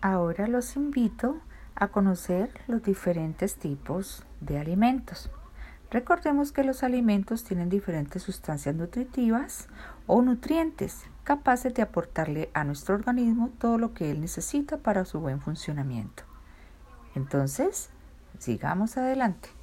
Ahora los invito a conocer los diferentes tipos de alimentos. Recordemos que los alimentos tienen diferentes sustancias nutritivas o nutrientes capaces de aportarle a nuestro organismo todo lo que él necesita para su buen funcionamiento. Entonces, sigamos adelante.